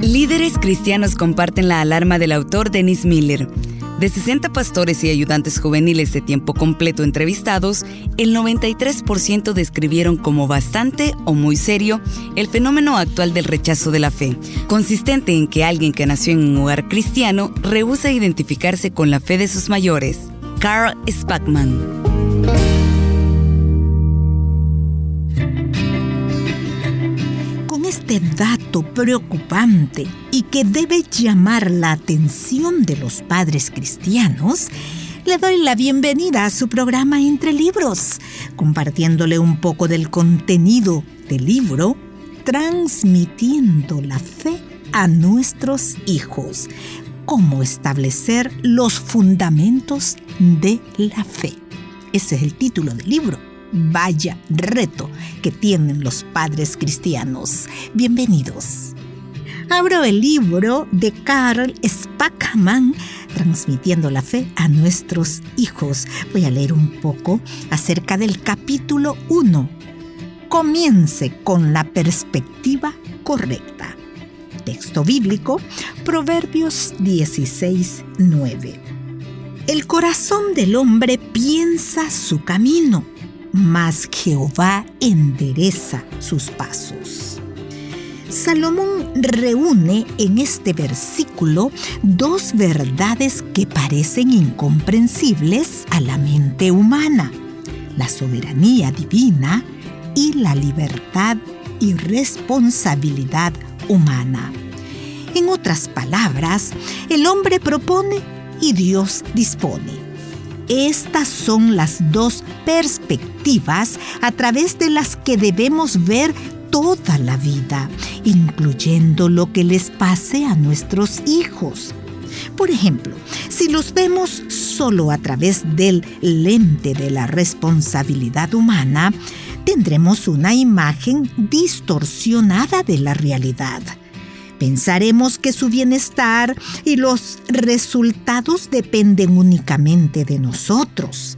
Líderes cristianos comparten la alarma del autor Dennis Miller. De 60 pastores y ayudantes juveniles de tiempo completo entrevistados, el 93% describieron como bastante o muy serio el fenómeno actual del rechazo de la fe, consistente en que alguien que nació en un hogar cristiano rehúsa identificarse con la fe de sus mayores. Carl Spackman. Este dato preocupante y que debe llamar la atención de los padres cristianos, le doy la bienvenida a su programa Entre Libros, compartiéndole un poco del contenido del libro, transmitiendo la fe a nuestros hijos, cómo establecer los fundamentos de la fe. Ese es el título del libro vaya reto que tienen los padres cristianos. Bienvenidos. Abro el libro de Karl Spackman, transmitiendo la fe a nuestros hijos. Voy a leer un poco acerca del capítulo 1. Comience con la perspectiva correcta. Texto bíblico, Proverbios 16, 9. El corazón del hombre piensa su camino mas Jehová endereza sus pasos. Salomón reúne en este versículo dos verdades que parecen incomprensibles a la mente humana, la soberanía divina y la libertad y responsabilidad humana. En otras palabras, el hombre propone y Dios dispone. Estas son las dos perspectivas a través de las que debemos ver toda la vida, incluyendo lo que les pase a nuestros hijos. Por ejemplo, si los vemos solo a través del lente de la responsabilidad humana, tendremos una imagen distorsionada de la realidad. Pensaremos que su bienestar y los resultados dependen únicamente de nosotros.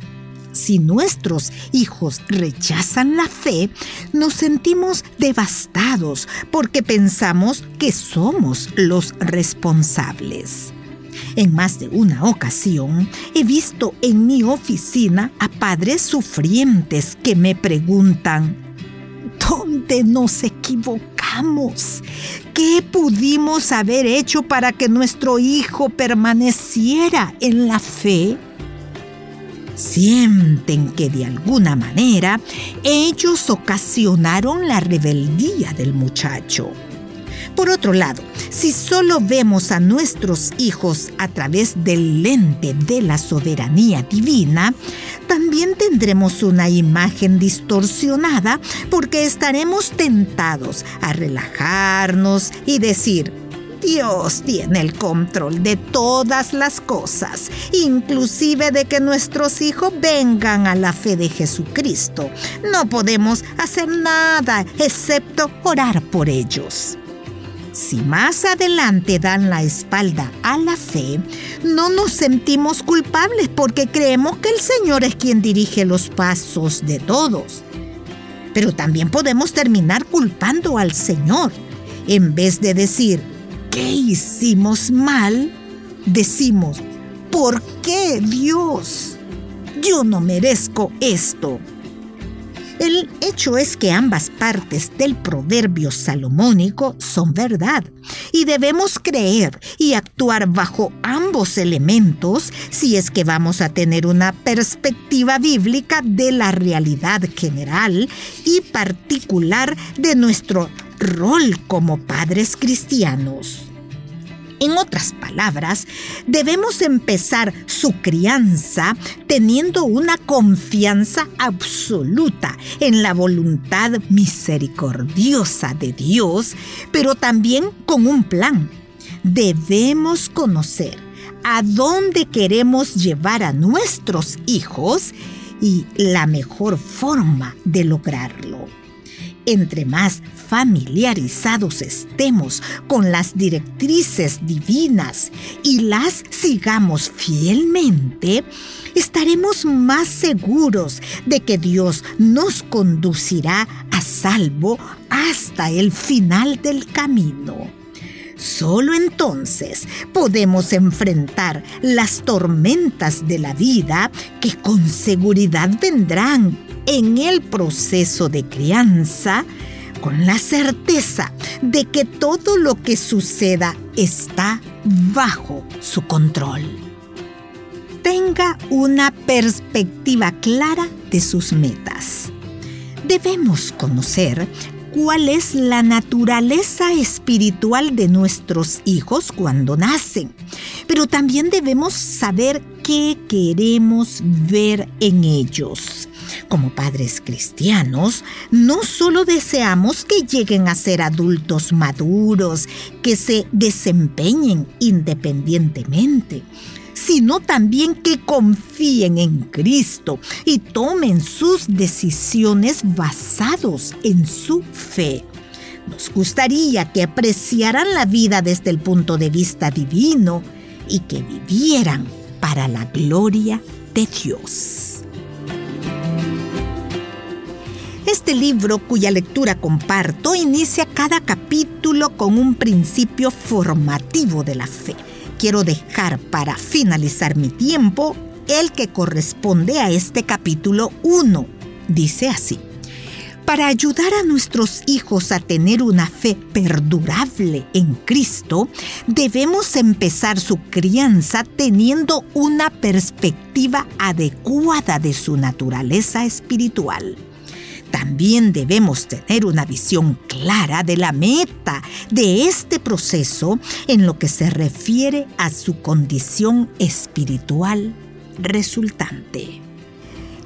Si nuestros hijos rechazan la fe, nos sentimos devastados porque pensamos que somos los responsables. En más de una ocasión he visto en mi oficina a padres sufrientes que me preguntan, ¿dónde nos equivocamos? ¿Qué pudimos haber hecho para que nuestro hijo permaneciera en la fe? Sienten que de alguna manera ellos ocasionaron la rebeldía del muchacho. Por otro lado, si solo vemos a nuestros hijos a través del lente de la soberanía divina, también tendremos una imagen distorsionada porque estaremos tentados a relajarnos y decir, Dios tiene el control de todas las cosas, inclusive de que nuestros hijos vengan a la fe de Jesucristo. No podemos hacer nada excepto orar por ellos. Si más adelante dan la espalda a la fe, no nos sentimos culpables porque creemos que el Señor es quien dirige los pasos de todos. Pero también podemos terminar culpando al Señor. En vez de decir, ¿qué hicimos mal? Decimos, ¿por qué Dios? Yo no merezco esto. El hecho es que ambas partes del proverbio salomónico son verdad y debemos creer y actuar bajo ambos elementos si es que vamos a tener una perspectiva bíblica de la realidad general y particular de nuestro rol como padres cristianos. En otras palabras, debemos empezar su crianza teniendo una confianza absoluta en la voluntad misericordiosa de Dios, pero también con un plan. Debemos conocer a dónde queremos llevar a nuestros hijos y la mejor forma de lograrlo. Entre más familiarizados estemos con las directrices divinas y las sigamos fielmente, estaremos más seguros de que Dios nos conducirá a salvo hasta el final del camino. Solo entonces podemos enfrentar las tormentas de la vida que con seguridad vendrán en el proceso de crianza con la certeza de que todo lo que suceda está bajo su control. Tenga una perspectiva clara de sus metas. Debemos conocer cuál es la naturaleza espiritual de nuestros hijos cuando nacen, pero también debemos saber qué queremos ver en ellos. Como padres cristianos, no solo deseamos que lleguen a ser adultos maduros, que se desempeñen independientemente, sino también que confíen en Cristo y tomen sus decisiones basados en su fe. Nos gustaría que apreciaran la vida desde el punto de vista divino y que vivieran para la gloria de Dios. Este libro, cuya lectura comparto, inicia cada capítulo con un principio formativo de la fe quiero dejar para finalizar mi tiempo el que corresponde a este capítulo 1. Dice así. Para ayudar a nuestros hijos a tener una fe perdurable en Cristo, debemos empezar su crianza teniendo una perspectiva adecuada de su naturaleza espiritual. También debemos tener una visión clara de la meta de este proceso en lo que se refiere a su condición espiritual resultante.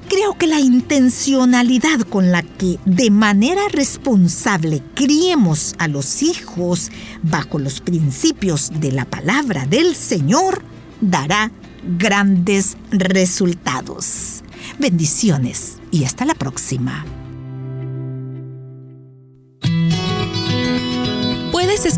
Creo que la intencionalidad con la que de manera responsable criemos a los hijos bajo los principios de la palabra del Señor dará grandes resultados. Bendiciones y hasta la próxima.